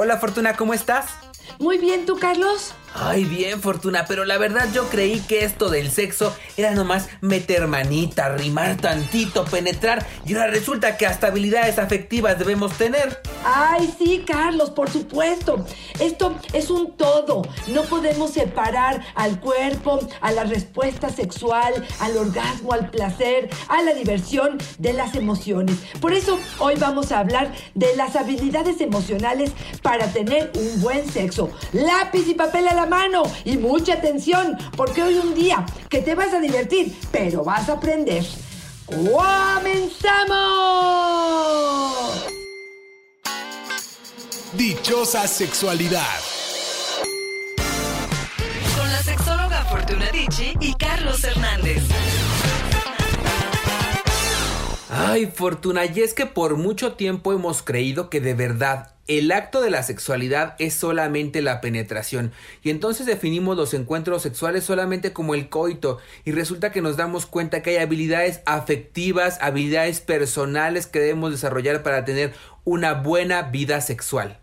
Hola Fortuna, ¿cómo estás? Muy bien, ¿tú, Carlos? Ay, bien, Fortuna, pero la verdad yo creí que esto del sexo era nomás meter manita, rimar tantito, penetrar, y ahora resulta que hasta habilidades afectivas debemos tener. Ay, sí, Carlos, por supuesto. Esto es un todo. No podemos separar al cuerpo, a la respuesta sexual, al orgasmo, al placer, a la diversión de las emociones. Por eso hoy vamos a hablar de las habilidades emocionales para tener un buen sexo. Lápiz y papel a la mano y mucha atención, porque hoy un día que te vas a divertir, pero vas a aprender. ¡Comenzamos! Dichosa sexualidad. Con la sexóloga Fortuna Dicci y Carlos Hernández. Ay, Fortuna, y es que por mucho tiempo hemos creído que de verdad el acto de la sexualidad es solamente la penetración y entonces definimos los encuentros sexuales solamente como el coito y resulta que nos damos cuenta que hay habilidades afectivas, habilidades personales que debemos desarrollar para tener una buena vida sexual.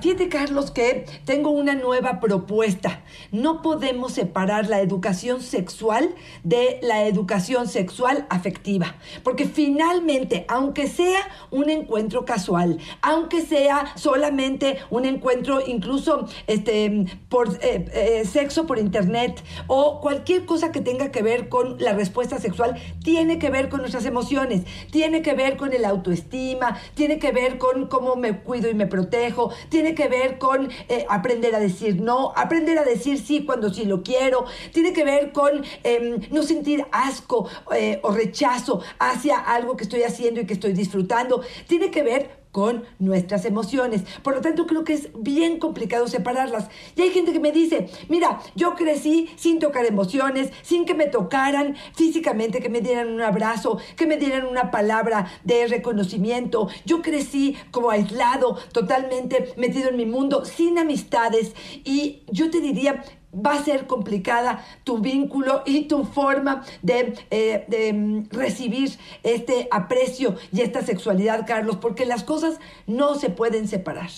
Fíjate, Carlos, que tengo una nueva propuesta. No podemos separar la educación sexual de la educación sexual afectiva. Porque finalmente, aunque sea un encuentro casual, aunque sea solamente un encuentro incluso este, por eh, eh, sexo por internet o cualquier cosa que tenga que ver con la respuesta sexual, tiene que ver con nuestras emociones, tiene que ver con el autoestima, tiene que ver con cómo me cuido y me protejo, que ver con eh, aprender a decir no, aprender a decir sí cuando sí lo quiero, tiene que ver con em, no sentir asco eh, o rechazo hacia algo que estoy haciendo y que estoy disfrutando, tiene que ver con nuestras emociones. Por lo tanto, creo que es bien complicado separarlas. Y hay gente que me dice, mira, yo crecí sin tocar emociones, sin que me tocaran físicamente, que me dieran un abrazo, que me dieran una palabra de reconocimiento. Yo crecí como aislado, totalmente metido en mi mundo, sin amistades. Y yo te diría, va a ser complicada tu vínculo y tu forma de, eh, mm, recibir este aprecio y esta sexualidad, Carlos, porque las cosas no se pueden separar.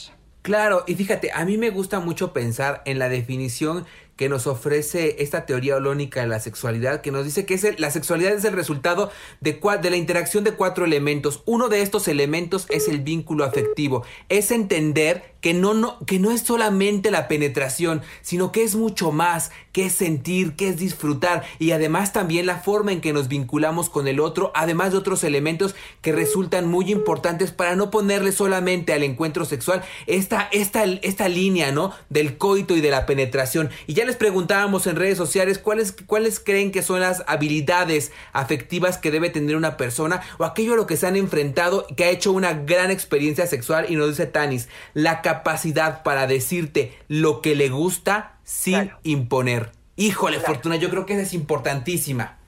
Claro, y fíjate, a mí me gusta mucho pensar en la definición que nos ofrece esta teoría holónica de la sexualidad, que nos dice que es la sexualidad es el resultado de, de la interacción de cuatro elementos. Uno de estos elementos es el vínculo afectivo, es entender que no, no, que no es solamente la penetración, sino que es mucho más, que es sentir, que es disfrutar y además también la forma en que nos vinculamos con el otro, además de otros elementos que resultan muy importantes para no ponerle solamente al encuentro sexual esta, esta, esta línea, ¿no? Del coito y de la penetración. Y ya les preguntábamos en redes sociales cuáles, cuáles creen que son las habilidades afectivas que debe tener una persona o aquello a lo que se han enfrentado que ha hecho una gran experiencia sexual y nos dice Tanis, la capacidad para decirte lo que le gusta sin imponer. Híjole, Fortuna, yo creo que esa es importantísima.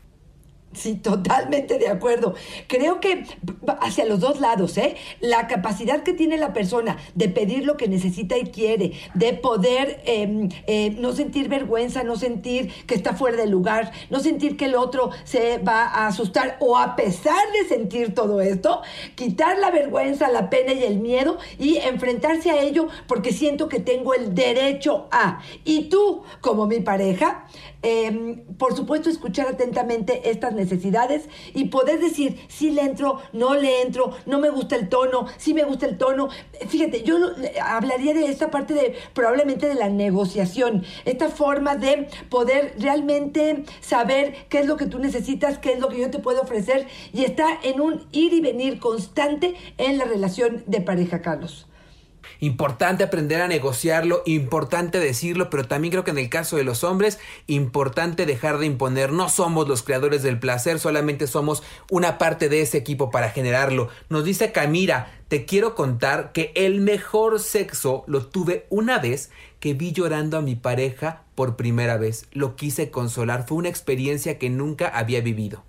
Sí, totalmente de acuerdo. Creo que hacia los dos lados, ¿eh? La capacidad que tiene la persona de pedir lo que necesita y quiere, de poder em, eh, no sentir vergüenza, no sentir que está fuera de lugar, no sentir que el otro se va a asustar o a pesar de sentir todo esto, quitar la vergüenza, la pena y el miedo y enfrentarse a ello porque siento que tengo el derecho a. Y tú, como mi pareja, em, por supuesto, escuchar atentamente estas necesidades y poder decir si le entro, no le entro, no me gusta el tono, si me gusta el tono. Fíjate, yo hablaría de esta parte de probablemente de la negociación, esta forma de poder realmente saber qué es lo que tú necesitas, qué es lo que yo te puedo ofrecer y está en un ir y venir constante en la relación de pareja, Carlos. Importante aprender a negociarlo, importante decirlo, pero también creo que en el caso de los hombres, importante dejar de imponer. No somos los creadores del placer, solamente somos una parte de ese equipo para generarlo. Nos dice Camira, te quiero contar que el mejor sexo lo tuve una vez que vi llorando a mi pareja por primera vez. Lo quise consolar, fue una experiencia que nunca había vivido.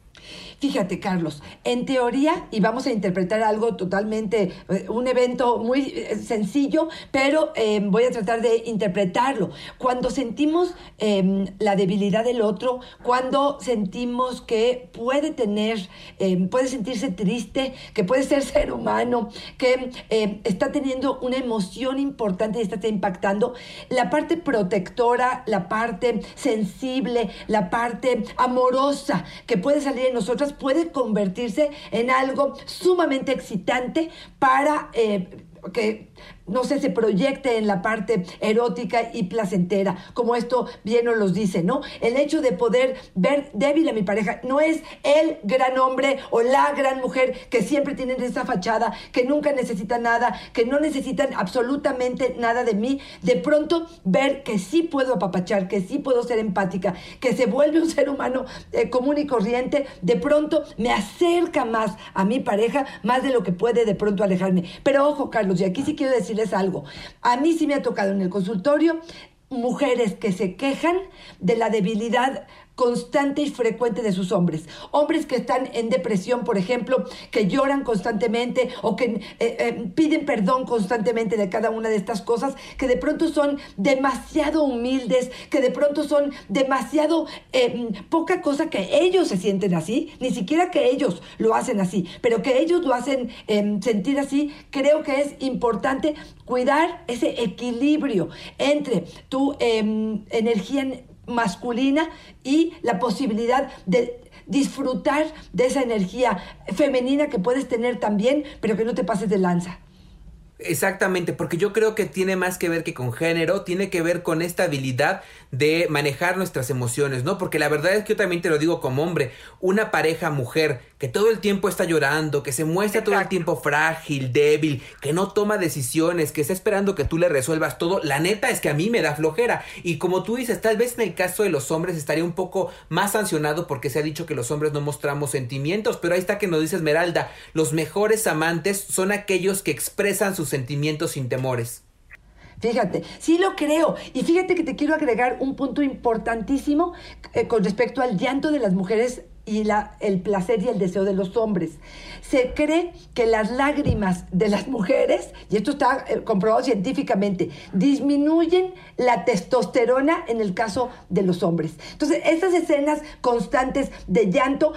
Fíjate, Carlos, en teoría, y vamos a interpretar algo totalmente, eh, un evento muy eh, sencillo, pero eh, voy a tratar de interpretarlo. Cuando sentimos em, la debilidad del otro, cuando sentimos que puede tener, em, puede sentirse triste, que puede ser ser humano, que em, está teniendo una emoción importante y está impactando, la parte protectora, la parte sensible, la parte amorosa que puede salir en nosotras puede convertirse en algo sumamente excitante para eh, que no sé, se proyecte en la parte erótica y placentera, como esto bien nos los dice, ¿no? El hecho de poder ver débil a mi pareja no es el gran hombre o la gran mujer que siempre tienen esa fachada, que nunca necesitan nada, que no necesitan absolutamente nada de mí. De pronto ver que sí puedo apapachar, que sí puedo ser empática, que se vuelve un ser humano eh, común y corriente, de pronto me acerca más a mi pareja, más de lo que puede de pronto alejarme. Pero ojo, Carlos, y aquí sí quiero decir decirles algo. A mí sí me ha tocado en el consultorio mujeres que se quejan de la debilidad constante y frecuente de sus hombres. Hombres que están en depresión, por ejemplo, que lloran constantemente o que eh, eh, piden perdón constantemente de cada una de estas cosas, que de pronto son demasiado humildes, que de pronto son demasiado eh, poca cosa que ellos se sienten así, ni siquiera que ellos lo hacen así, pero que ellos lo hacen sentir así, creo que es importante cuidar ese equilibrio entre tu em, energía masculina y la posibilidad de disfrutar de esa energía femenina que puedes tener también, pero que no te pases de lanza. Exactamente, porque yo creo que tiene más que ver que con género, tiene que ver con esta habilidad de manejar nuestras emociones, ¿no? Porque la verdad es que yo también te lo digo como hombre, una pareja mujer que todo el tiempo está llorando, que se muestra todo el tiempo frágil, débil, que no toma decisiones, que está esperando que tú le resuelvas todo, la neta es que a mí me da flojera. Y como tú dices, tal vez en el caso de los hombres estaría un poco más sancionado porque se ha dicho que los hombres no mostramos sentimientos, pero ahí está que nos dice Esmeralda, los mejores amantes son aquellos que expresan sus sentimientos sin temores. Fíjate, sí lo creo. Y fíjate que te quiero agregar un punto importantísimo eh, con respecto al llanto de las mujeres y la, el placer y el deseo de los hombres. Se cree que las lágrimas de las mujeres, y esto está eh, comprobado científicamente, disminuyen la testosterona en el caso de los hombres. Entonces, estas escenas constantes de llanto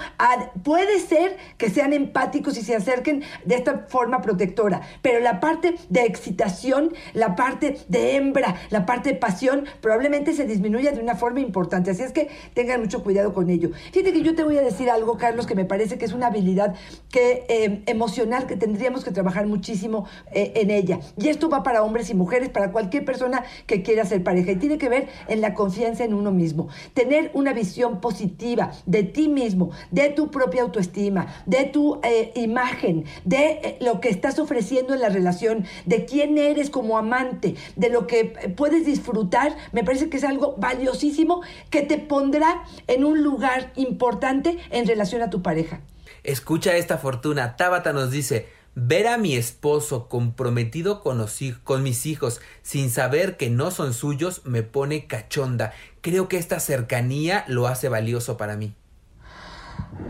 puede ser que sean empáticos y se acerquen de esta forma protectora, pero la parte de excitación, la parte de hembra, la parte de pasión, probablemente se disminuya de una forma importante. Así es que tengan mucho cuidado con ello. Fíjate que yo te voy a decir algo, Carlos, que me parece que es una habilidad que, eh, emocional que tendríamos que trabajar muchísimo eh, en ella. Y esto va para hombres y mujeres, para cualquier persona que quiera ser pareja. Y tiene que ver en la confianza en uno mismo. Tener una visión positiva de ti mismo, de tu propia autoestima, de tu eh, imagen, de lo que estás ofreciendo en la relación, de quién eres como amante, de lo que puedes disfrutar, me parece que es algo valiosísimo que te pondrá en un lugar importante en relación a tu pareja. Escucha esta fortuna. Tabata nos dice, ver a mi esposo comprometido con, con mis hijos sin saber que no son suyos me pone cachonda. Creo que esta cercanía lo hace valioso para mí.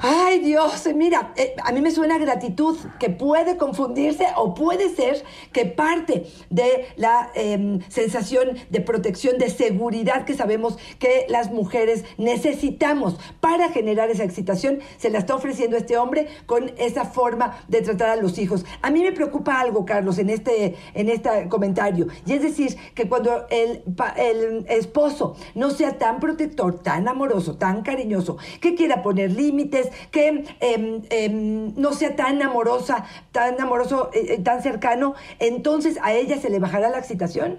Ay Dios, mira, eh, a mí me suena gratitud que puede confundirse o puede ser que parte de la em, sensación de protección, de seguridad que sabemos que las mujeres necesitamos para generar esa excitación, se la está ofreciendo este hombre con esa forma de tratar a los hijos. A mí me preocupa algo, Carlos, en este, en este comentario, y es decir, que cuando el, el esposo no sea tan protector, tan amoroso, tan cariñoso, que quiera poner límites, que em, em, no sea tan amorosa, tan amoroso, eh, eh, tan cercano, entonces a ella se le bajará la excitación.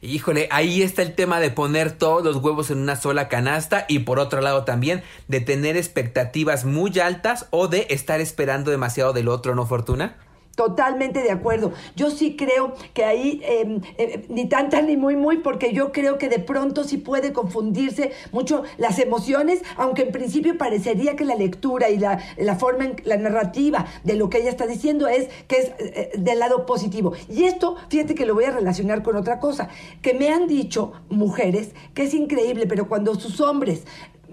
Híjole, ahí está el tema de poner todos los huevos en una sola canasta y por otro lado también de tener expectativas muy altas o de estar esperando demasiado del otro, ¿no, Fortuna? Totalmente de acuerdo. Yo sí creo que ahí em, eh, ni tanta ni muy muy, porque yo creo que de pronto sí puede confundirse mucho las emociones, aunque en principio parecería que la lectura y la, la forma, la narrativa de lo que ella está diciendo es que es eh, del lado positivo. Y esto, fíjate que lo voy a relacionar con otra cosa, que me han dicho mujeres que es increíble, pero cuando sus hombres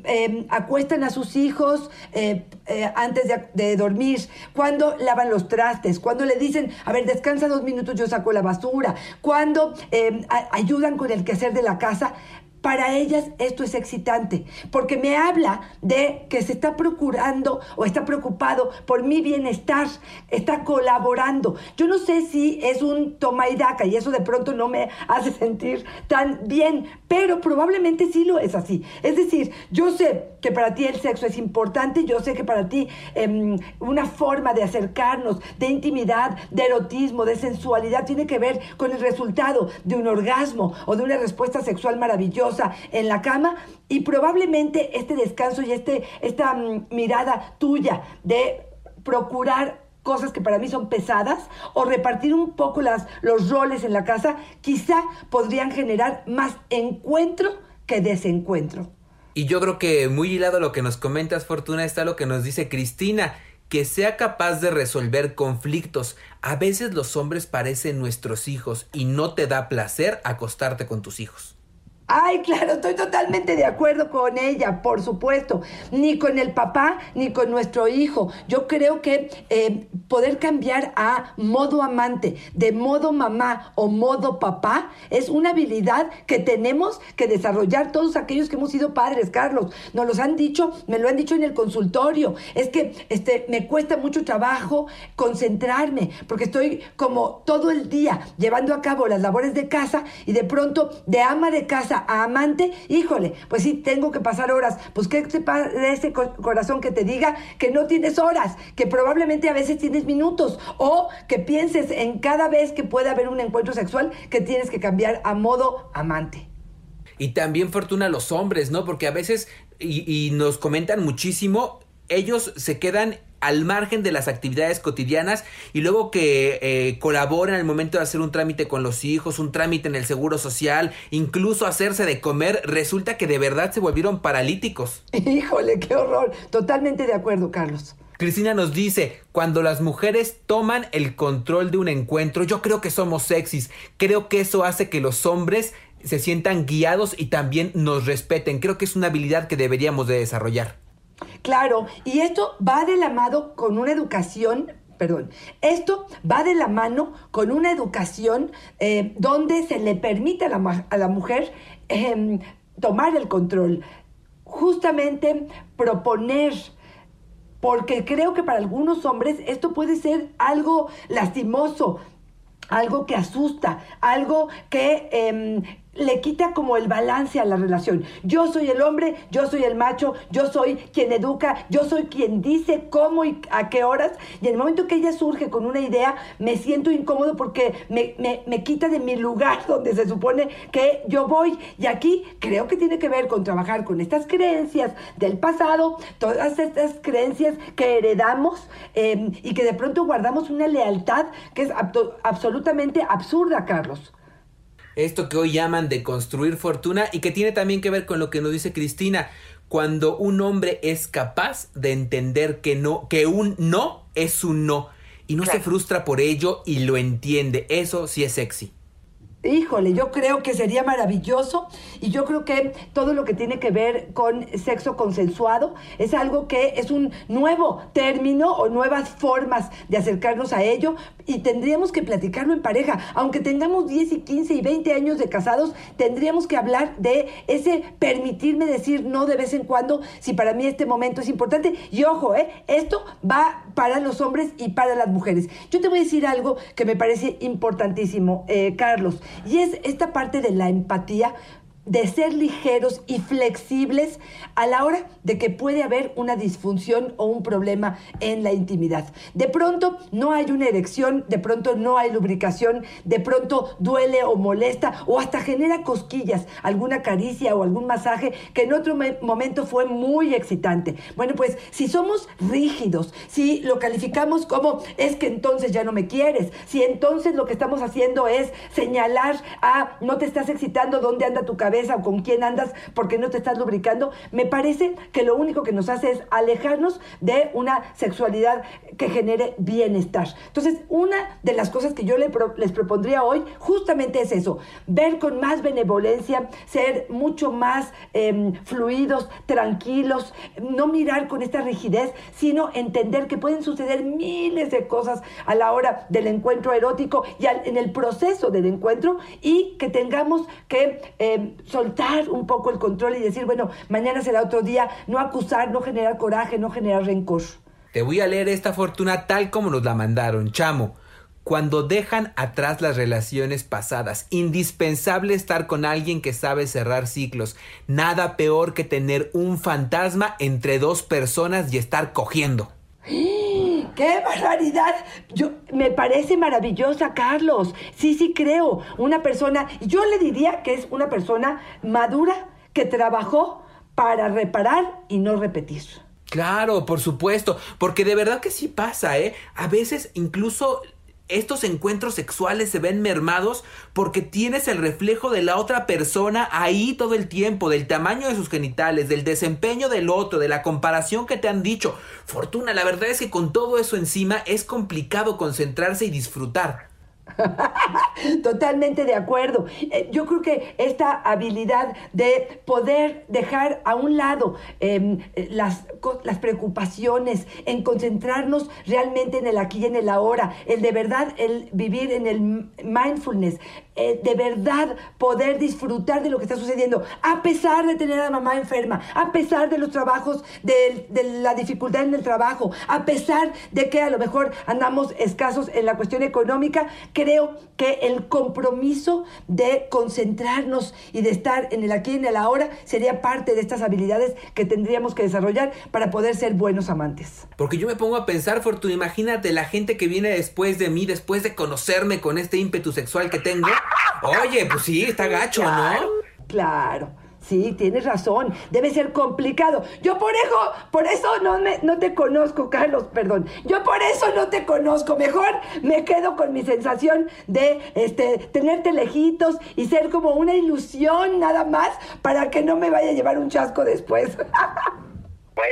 eh, acuestan a sus hijos eh, eh, antes de, de dormir, cuando lavan los trastes, cuando le dicen, a ver, descansa dos minutos, yo saco la basura, cuando a- ayudan con el quehacer de la casa, para ellas esto es excitante, porque me habla de que se está procurando o está preocupado por mi bienestar, está colaborando. Yo no sé si es un toma y daca y eso de pronto no me hace sentir tan bien, pero probablemente sí lo es así. Es decir, yo sé que para ti el sexo es importante, yo sé que para ti em, una forma de acercarnos, de intimidad, de erotismo, de sensualidad, tiene que ver con el resultado de un orgasmo o de una respuesta sexual maravillosa en la cama y probablemente este descanso y este, esta mm, mirada tuya de procurar cosas que para mí son pesadas o repartir un poco las, los roles en la casa, quizá podrían generar más encuentro que desencuentro. Y yo creo que muy hilado lo que nos comentas, Fortuna, está lo que nos dice Cristina, que sea capaz de resolver conflictos. A veces los hombres parecen nuestros hijos y no te da placer acostarte con tus hijos. Ay, claro, estoy totalmente de acuerdo con ella, por supuesto. Ni con el papá, ni con nuestro hijo. Yo creo que eh, poder cambiar a modo amante, de modo mamá o modo papá, es una habilidad que tenemos que desarrollar todos aquellos que hemos sido padres, Carlos. Nos los han dicho, me lo han dicho en el consultorio. Es que este, me cuesta mucho trabajo concentrarme, porque estoy como todo el día llevando a cabo las labores de casa y de pronto de ama de casa a amante, híjole, pues sí, tengo que pasar horas. Pues ¿qué te parece co- corazón que te diga que no tienes horas, que probablemente a veces tienes minutos o que pienses en cada vez que puede haber un encuentro sexual que tienes que cambiar a modo amante? Y también fortuna a los hombres, ¿no? Porque a veces, y nos comentan muchísimo, ellos se quedan al margen de las actividades cotidianas y luego que eh, colaboran al momento de hacer un trámite con los hijos, un trámite en el seguro social, incluso hacerse de comer, resulta que de verdad se volvieron paralíticos. Híjole, qué horror. Totalmente de acuerdo, Carlos. Cristina nos dice, cuando las mujeres toman el control de un encuentro, yo creo que somos sexys, creo que eso hace que los hombres se sientan guiados y también nos respeten, creo que es una habilidad que deberíamos de desarrollar. Claro, y esto va de la mano con una educación, perdón, esto va de la mano con una educación eh, donde se le permite a la, mujer em, tomar el control, justamente proponer, porque creo que para algunos hombres esto puede ser algo lastimoso, algo que asusta, algo que em, le quita como el balance a la relación. Yo soy el hombre, yo soy el macho, yo soy quien educa, yo soy quien dice cómo y a qué horas. Y en el momento que ella surge con una idea, me siento incómodo porque me, me- me quita de mi lugar donde se supone que yo voy. Y aquí creo que tiene que ver con trabajar con estas creencias del pasado, todas estas creencias que heredamos eh, y que de pronto guardamos una lealtad que es absolutamente absurda, Carlos. Esto que hoy llaman de construir fortuna y que tiene también que ver con lo que nos dice Cristina, cuando un hombre es capaz de entender que no, que un no es un no y no se frustra por ello y lo entiende, eso sí es sexy. Híjole, yo creo que sería maravilloso y yo creo que todo lo que tiene que ver con sexo consensuado es algo que es un nuevo término o nuevas formas de acercarnos a ello y tendríamos que platicarlo en pareja. Aunque tengamos 10 y 15 y 20 años de casados, tendríamos que hablar de ese permitirme decir no de vez en cuando si para mí este momento es importante. Y ojo, ¿eh? esto va para los hombres y para las mujeres. Yo te voy a decir algo que me parece importantísimo, eh, Carlos, y es esta parte de la empatía de ser ligeros y flexibles a la hora de que puede haber una disfunción o un problema en la intimidad. De pronto no hay una erección, de pronto no hay lubricación, de pronto duele o molesta o hasta genera cosquillas, alguna caricia o algún masaje que en otro me- momento fue muy excitante. Bueno, pues si somos rígidos, si lo calificamos como es que entonces ya no me quieres, si entonces lo que estamos haciendo es señalar a no te estás excitando, dónde anda tu cabeza, cabeza o con quién andas porque no te estás lubricando, me parece que lo único que nos hace es alejarnos de una sexualidad que genere bienestar. Entonces, una de las cosas que yo les propondría hoy justamente es eso, ver con más benevolencia, ser mucho más em, fluidos, tranquilos, no mirar con esta rigidez, sino entender que pueden suceder miles de cosas a la hora del encuentro erótico y en el proceso del encuentro y que tengamos que em, soltar un poco el control y decir, bueno, mañana será otro día, no acusar, no generar coraje, no generar rencor. Te voy a leer esta fortuna tal como nos la mandaron, chamo. Cuando dejan atrás las relaciones pasadas, indispensable estar con alguien que sabe cerrar ciclos. Nada peor que tener un fantasma entre dos personas y estar cogiendo. ¡Qué barbaridad! Yo, me parece maravillosa, Carlos. Sí, sí creo. Una persona, yo le diría que es una persona madura que trabajó para reparar y no repetir. Claro, por supuesto, porque de verdad que sí pasa, ¿eh? A veces incluso estos encuentros sexuales se ven mermados porque tienes el reflejo de la otra persona ahí todo el tiempo, del tamaño de sus genitales, del desempeño del otro, de la comparación que te han dicho. Fortuna, la verdad es que con todo eso encima es complicado concentrarse y disfrutar. Totalmente de acuerdo. Eh, yo creo que esta habilidad de poder dejar a un lado em, las, las preocupaciones, en concentrarnos realmente en el aquí y en el ahora, el de verdad, el vivir en el mindfulness, eh, de verdad poder disfrutar de lo que está sucediendo, a pesar de tener a mamá enferma, a pesar de los trabajos, de, de la dificultad en el trabajo, a pesar de que a lo mejor andamos escasos en la cuestión económica, creo que el compromiso de concentrarnos y de estar en el aquí y en el ahora sería parte de estas habilidades que tendríamos que desarrollar para poder ser buenos amantes. Porque yo me pongo a pensar, Fortuna, imagínate la gente que viene después de mí, después de conocerme con este ímpetu sexual que tengo. Oye, pues sí, está gacho, ¿no? Claro. Sí, tienes razón. Debe ser complicado. Yo por eso, por eso no, me, no te conozco, Carlos, perdón. Yo por eso no te conozco. Mejor me quedo con mi sensación de este, tenerte lejitos y ser como una ilusión nada más para que no me vaya a llevar un chasco después.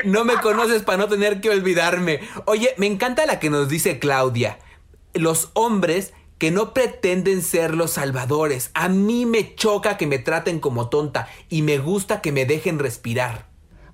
No me conoces para no tener que olvidarme. Oye, me encanta la que nos dice Claudia. Los hombres que no pretenden ser los salvadores. A mí me choca que me traten como tonta y me gusta que me dejen respirar.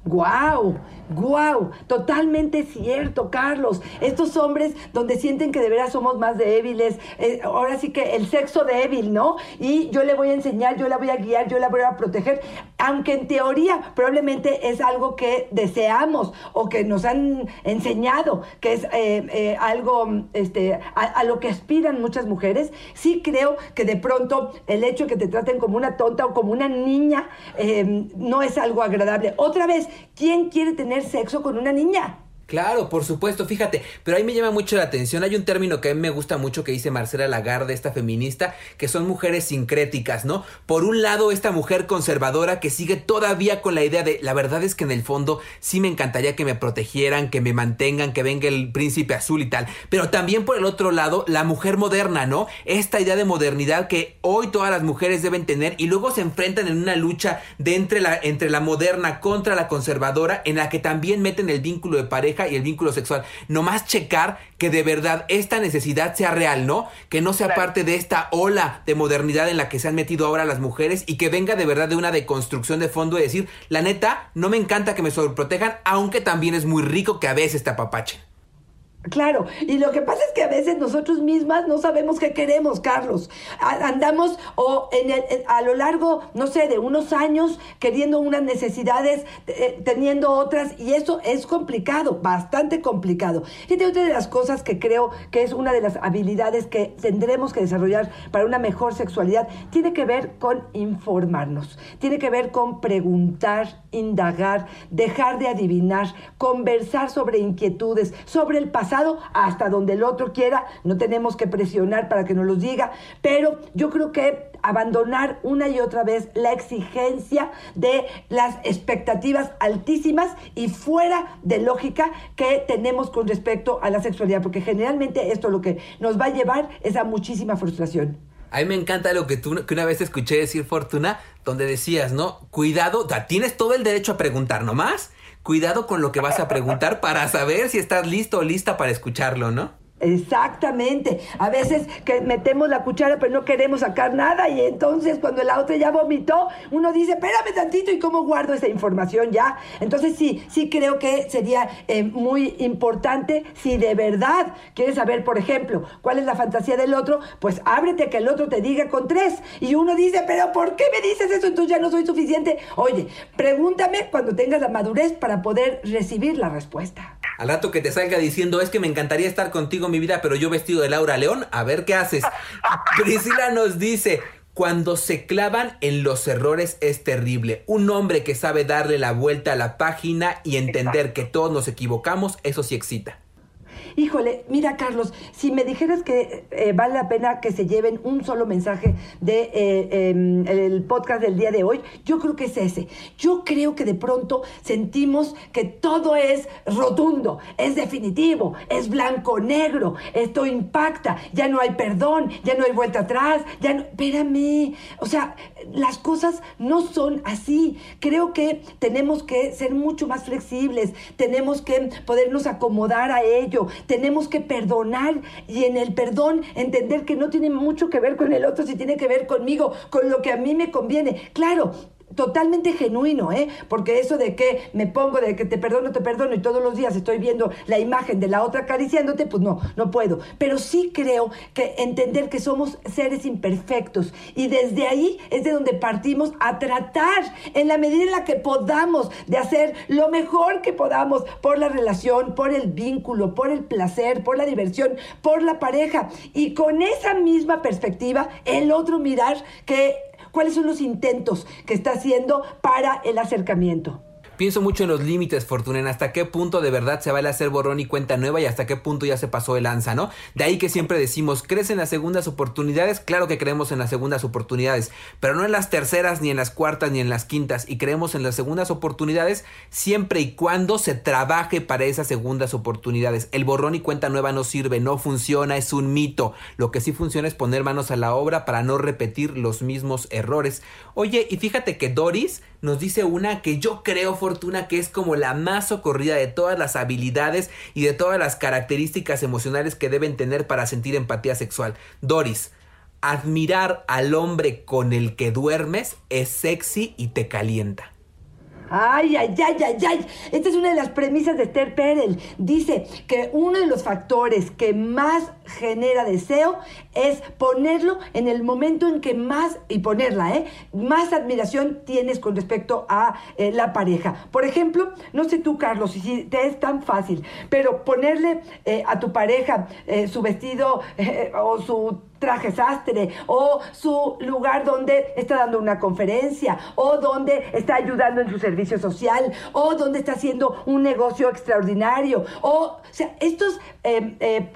¡Guau! ¡Guau! Totalmente cierto, Carlos. Estos hombres donde sienten que de veras somos más débiles, eh, ahora sí que el sexo débil, ¿no? Y yo le voy a enseñar, yo la voy a guiar, yo la voy a proteger, aunque en teoría probablemente es algo que deseamos o que nos han enseñado, que es eh, eh, algo este, a, lo que aspiran muchas mujeres, sí creo que de pronto el hecho de que te traten como una tonta o como una niña no es algo agradable. Otra vez, ¿quién quiere tener sexo con una niña? Claro, por supuesto, fíjate, pero ahí me llama mucho la atención, hay un término que a mí me gusta mucho que dice Marcela Lagarde, esta feminista, que son mujeres sincréticas, ¿no? Por un lado, esta mujer conservadora que sigue todavía con la idea de, la verdad es que en el fondo sí me encantaría que me protegieran, que me mantengan, que venga el príncipe azul y tal, pero también por el otro lado, la mujer moderna, ¿no? Esta idea de modernidad que hoy todas las mujeres deben tener y luego se enfrentan en una lucha de entre la, entre la moderna contra la conservadora, en la que también meten el vínculo de pareja y el vínculo sexual. Nomás checar que de verdad esta necesidad sea real, ¿no? Que no sea parte de esta ola de modernidad en la que se han metido ahora las mujeres y que venga de verdad de una deconstrucción de fondo y decir, la neta, no me encanta que me sobreprotejan, aunque también es muy rico que a veces te apapachen. Claro, y lo que pasa es que a veces nosotros mismas no sabemos qué queremos, Carlos. andamos o en a lo largo, no sé, de unos años queriendo unas necesidades, eh, teniendo otras, y eso es complicado, bastante complicado. Fíjate, otra de las cosas que creo que es una de las habilidades que tendremos que desarrollar para una mejor sexualidad, tiene que ver con informarnos, tiene que ver con preguntar, indagar, dejar de adivinar, conversar sobre inquietudes, sobre el pasado hasta donde el otro quiera, no tenemos que presionar para que nos los diga, pero yo creo que abandonar una y otra vez la exigencia de las expectativas altísimas y fuera de lógica que tenemos con respecto a la sexualidad, porque generalmente esto lo que nos va a llevar es a muchísima frustración. A mí me encanta lo que tú que una vez escuché decir Fortuna, donde decías, ¿no? Cuidado, tienes todo el derecho a preguntar nomás. Cuidado con lo que vas a preguntar para saber si estás listo o lista para escucharlo, ¿no? Exactamente. A veces que metemos la cuchara pero no queremos sacar nada y entonces cuando la otra ya vomitó, uno dice, espérame tantito y cómo guardo esa información ya. Entonces sí, sí creo que sería eh, muy importante si de verdad quieres saber, por ejemplo, cuál es la fantasía del otro, pues ábrete que el otro te diga con tres. Y uno dice, pero ¿por qué me dices eso? Entonces ya no soy suficiente. Oye, pregúntame cuando tengas la madurez para poder recibir la respuesta. Al rato que te salga diciendo, es que me encantaría estar contigo mi vida, pero yo vestido de Laura León, a ver qué haces. Priscila nos dice, cuando se clavan en los errores es terrible. Un hombre que sabe darle la vuelta a la página y entender que todos nos equivocamos, eso sí excita. Híjole, mira Carlos, si me dijeras que eh, vale la pena que se lleven un solo mensaje de eh, em, el podcast del día de hoy, yo creo que es ese. Yo creo que de pronto sentimos que todo es rotundo, es definitivo, es blanco negro, esto impacta, ya no hay perdón, ya no hay vuelta atrás, ya no, espérame, o sea, las cosas no son así. Creo que tenemos que ser mucho más flexibles, tenemos que podernos acomodar a ello, tenemos que perdonar y en el perdón entender que no tiene mucho que ver con el otro, si tiene que ver conmigo, con lo que a mí me conviene. Claro, totalmente genuino, ¿eh? Porque eso de que me pongo, de que te perdono, te perdono y todos los días estoy viendo la imagen de la otra acariciándote, pues no, no puedo. Pero sí creo que entender que somos seres imperfectos y desde ahí es de donde partimos a tratar en la medida en la que podamos de hacer lo mejor que podamos por la relación, por el vínculo, por el placer, por la diversión, por la pareja y con esa misma perspectiva el otro mirar que cuáles son los intentos que está haciendo para el acercamiento. Pienso mucho en los límites, Fortunen, hasta qué punto de verdad se vale hacer borrón y cuenta nueva y hasta qué punto ya se pasó el lanza, ¿no? De ahí que siempre decimos, ¿crees en las segundas oportunidades? Claro que creemos en las segundas oportunidades, pero no en las terceras, ni en las cuartas, ni en las quintas, y creemos en las segundas oportunidades siempre y cuando se trabaje para esas segundas oportunidades. El borrón y cuenta nueva no sirve, no funciona, es un mito. Lo que sí funciona es poner manos a la obra para no repetir los mismos errores. Oye, y fíjate que Doris nos dice una que yo creo, Que es como la más socorrida de todas las habilidades y de todas las características emocionales que deben tener para sentir empatía sexual. Doris, admirar al hombre con el que duermes es sexy y te calienta. Ay, ay, ay, ay, ay. Esta es una de las premisas de Esther Perel. Dice que uno de los factores que más genera deseo es ponerlo en el momento en que más, y ponerla, ¿eh? Más admiración tienes con respecto a eh, la pareja. Por ejemplo, no sé tú, Carlos, si te es tan fácil, pero ponerle eh, a tu pareja eh, su vestido o su traje sastre o su lugar donde está dando una conferencia o donde está ayudando en su servicio social o donde está haciendo un negocio extraordinario o, o sea, estas eh,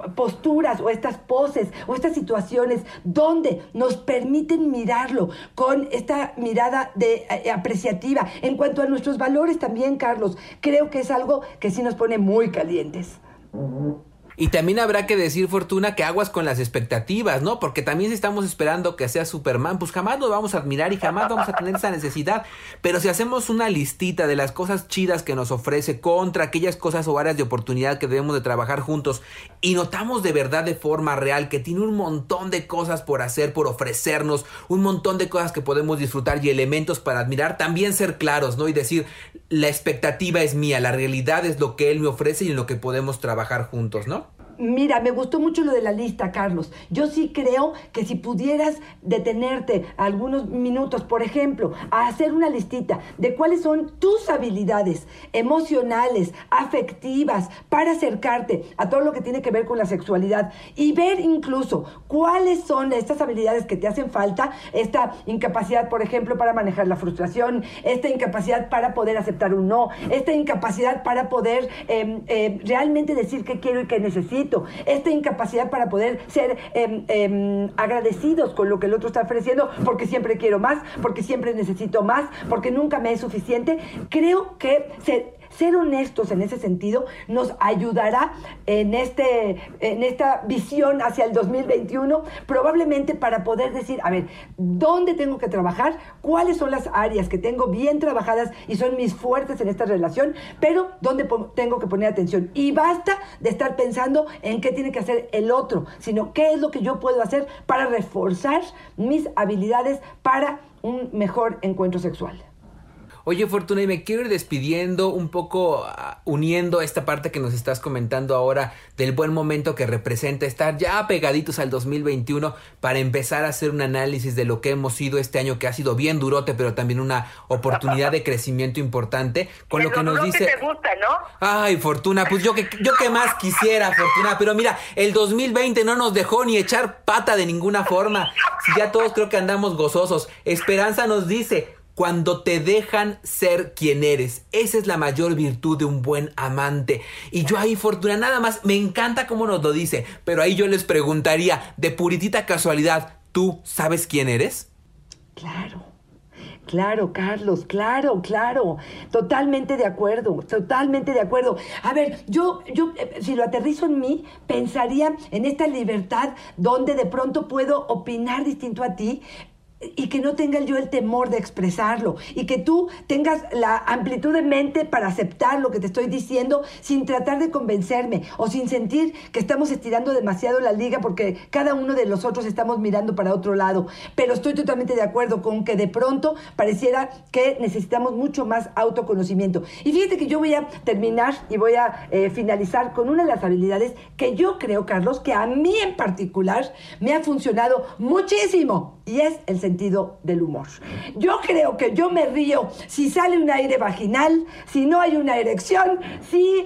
o estas poses o estas situaciones donde nos permiten mirarlo con esta mirada de, eh, apreciativa en cuanto a nuestros valores también, Carlos, creo que es algo que sí nos pone muy calientes. Y también habrá que decir, Fortuna, que aguas con las expectativas, ¿no? Porque también si estamos esperando que sea Superman, pues jamás nos vamos a admirar y jamás vamos a tener esa necesidad. Pero si hacemos una listita de las cosas chidas que nos ofrece contra aquellas cosas o áreas de oportunidad que debemos de trabajar juntos y notamos de verdad de forma real que tiene un montón de cosas por hacer, por ofrecernos, un montón de cosas que podemos disfrutar y elementos para admirar, también ser claros, ¿no? Y decir, la expectativa es mía, la realidad es lo que él me ofrece y en lo que podemos trabajar juntos, ¿no? Mira, me gustó mucho lo de la lista, Carlos. Yo sí creo que si pudieras detenerte algunos minutos, por ejemplo, a hacer una listita de cuáles son tus habilidades emocionales, afectivas, para acercarte a todo lo que tiene que ver con la sexualidad y ver incluso cuáles son estas habilidades que te hacen falta, esta incapacidad, por ejemplo, para manejar la frustración, esta incapacidad para poder aceptar un no, esta incapacidad para poder eh, eh, realmente decir qué quiero y qué necesito esta incapacidad para poder ser em, em, agradecidos con lo que el otro está ofreciendo, porque siempre quiero más, porque siempre necesito más, porque nunca me es suficiente, creo que se ser honestos en ese sentido nos ayudará en, este, en esta visión hacia el 2021, probablemente para poder decir, a ver, ¿dónde tengo que trabajar? ¿Cuáles son las áreas que tengo bien trabajadas y son mis fuertes en esta relación? Pero ¿dónde tengo que poner atención? Y basta de estar pensando en qué tiene que hacer el otro, sino qué es lo que yo puedo hacer para reforzar mis habilidades para un mejor encuentro sexual. Oye, Fortuna, y me quiero ir despidiendo un poco ah, uniendo esta parte que nos estás comentando ahora del buen momento que representa estar ya pegaditos al 2021 para empezar a hacer un análisis de lo que hemos sido este año que ha sido bien durote, pero también una oportunidad de crecimiento importante con lo que nos dice te gusta, ¿no? Ay, Fortuna, pues yo que yo que más quisiera, Fortuna, pero mira, el 2020 no nos dejó ni echar pata de ninguna forma. Si ya todos creo que andamos gozosos. Esperanza nos dice, cuando te dejan ser quien eres. Esa es la mayor virtud de un buen amante. Y yo ahí, Fortuna, nada más, me encanta cómo nos lo dice, pero ahí yo les preguntaría, de puritita casualidad, ¿tú sabes quién eres? Claro. Claro, Carlos, claro, claro. Totalmente de acuerdo, totalmente de acuerdo. A ver, yo, yo, eh, si lo aterrizo en mí, pensaría en esta libertad donde de pronto puedo opinar distinto a ti, y que no tenga yo el temor de expresarlo y que tú tengas la amplitud de mente para aceptar lo que te estoy diciendo sin tratar de convencerme o sin sentir que estamos estirando demasiado la liga porque cada uno de nosotros estamos mirando para otro lado. Pero estoy totalmente de acuerdo con que de pronto pareciera que necesitamos mucho más autoconocimiento. Y fíjate que yo voy a terminar y voy a eh, finalizar con una de las habilidades que yo creo, Carlos, que a mí en particular me ha funcionado muchísimo y es el sentido del humor. Yo creo que yo me río si sale un aire vaginal, si no hay una erección, si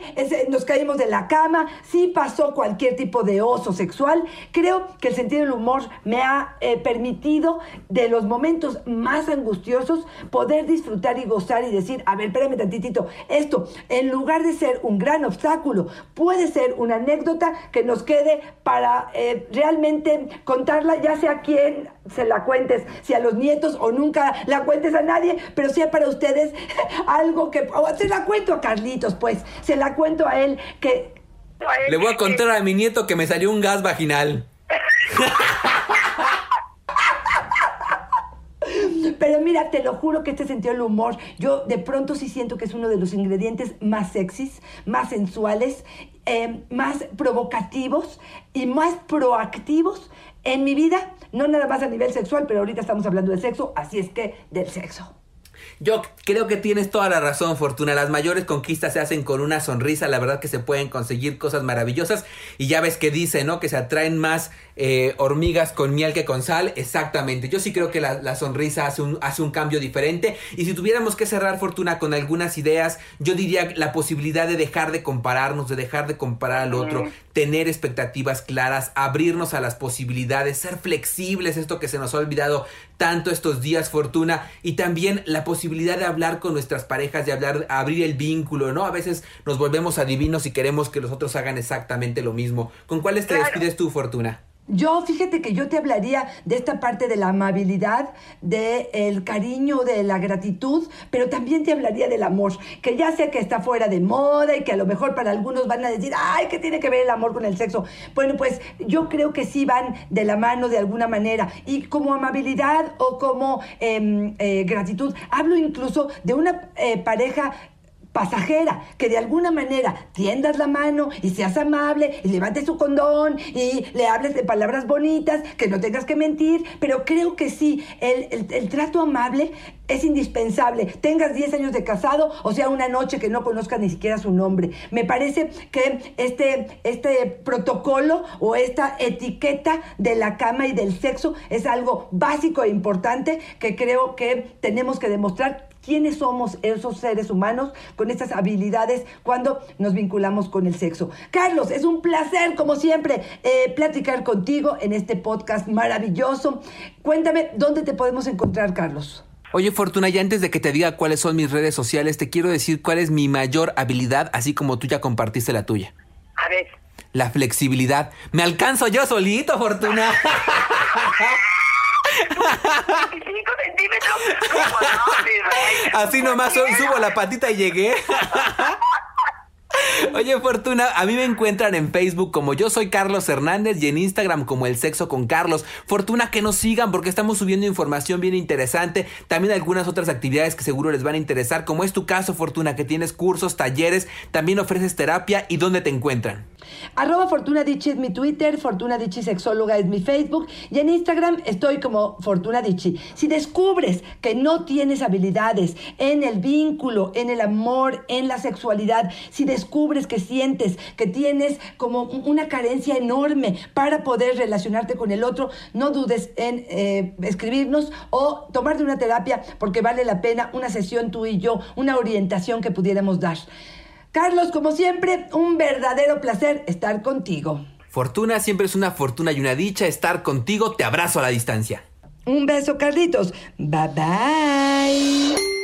nos caímos de la cama, si pasó cualquier tipo de oso sexual. Creo que el sentido del humor me ha eh, permitido de los momentos más angustiosos poder disfrutar y gozar y decir, a ver, espérame tantitito, esto en lugar de ser un gran obstáculo, puede ser una anécdota que nos quede para eh, realmente contarla, ya sea quien se la cuentes, si a los nietos o nunca la cuentes a nadie, pero sea para ustedes algo que... se la cuento a Carlitos, pues, se la cuento a él que... Le voy a contar a mi nieto que me salió un gas vaginal. Pero mira, te lo juro que este sentido del humor, yo de pronto sí siento que es uno de los ingredientes más sexys, más sensuales, eh, más provocativos y más proactivos en mi vida, no nada más a nivel sexual, pero ahorita estamos hablando de sexo, así es que del sexo. Yo creo que tienes toda la razón, Fortuna. Las mayores conquistas se hacen con una sonrisa. La verdad que se pueden conseguir cosas maravillosas. Y ya ves que dice, ¿no? Que se atraen más eh, hormigas con miel que con sal. Exactamente. Yo sí creo que la, sonrisa hace un, hace un cambio diferente. Y si tuviéramos que cerrar, Fortuna, con algunas ideas, yo diría la posibilidad de dejar de compararnos, de dejar de comparar al otro, tener expectativas claras, abrirnos a las posibilidades, ser flexibles, esto que se nos ha olvidado tanto estos días, Fortuna. Y también la posibilidad posibilidad de hablar con nuestras parejas, de hablar, abrir el vínculo, ¿no? A veces nos volvemos adivinos y queremos que los otros hagan exactamente lo mismo. ¿Con cuáles te despides tú, Fortuna? Yo, fíjate que yo te hablaría de esta parte de la amabilidad, del el cariño, de la gratitud, pero también te hablaría del amor, que ya sé que está fuera de moda y que a lo mejor para algunos van a decir, ay, ¿qué tiene que ver el amor con el sexo? Bueno, pues yo creo que sí van de la mano de alguna manera. Y como amabilidad o como em, eh, gratitud, hablo incluso de una eh, pareja pasajera, que de alguna manera tiendas la mano y seas amable y levantes su condón y le hables de palabras bonitas, que no tengas que mentir, pero creo que sí, el, trato amable es indispensable, tengas 10 años de casado o sea una noche que no conozcas ni siquiera su nombre. Me parece que este, este protocolo o esta etiqueta de la cama y del sexo es algo básico e importante que creo que tenemos que demostrar quiénes somos esos seres humanos con estas habilidades cuando nos vinculamos con el sexo. Carlos, es un placer, como siempre, eh, platicar contigo en este podcast maravilloso. Cuéntame, ¿dónde te podemos encontrar, Carlos? Oye, Fortuna, ya antes de que te diga cuáles son mis redes sociales, te quiero decir cuál es mi mayor habilidad, así como tú ya compartiste la tuya. A ver. La flexibilidad. Me alcanzo yo solito, Fortuna. 25 centímetros. ¿Cómo no, mi reina? Así nomás subo la patita y llegué. Oye, Fortuna, a mí me encuentran en Facebook como yo soy Carlos Hernández y en Instagram como El Sexo con Carlos. Fortuna, que nos sigan porque estamos subiendo información bien interesante. También algunas otras actividades que seguro les van a interesar, como es tu caso, Fortuna, que tienes cursos, talleres, también ofreces terapia y dónde te encuentran. Arroba Fortuna Dichi es mi Twitter, Fortuna Dichi Sexóloga es mi Facebook y en Instagram estoy como Fortuna Dichi. Si descubres que no tienes habilidades en el vínculo, en el amor, en la sexualidad, si descubres que sientes que tienes como una carencia enorme para poder relacionarte con el otro, no dudes en eh, escribirnos o tomarte una terapia porque vale la pena una sesión tú y yo, una orientación que pudiéramos dar. Carlos, como siempre, un verdadero placer estar contigo. Fortuna siempre es una fortuna y una dicha estar contigo. Te abrazo a la distancia. Un beso, Carlitos. Bye bye.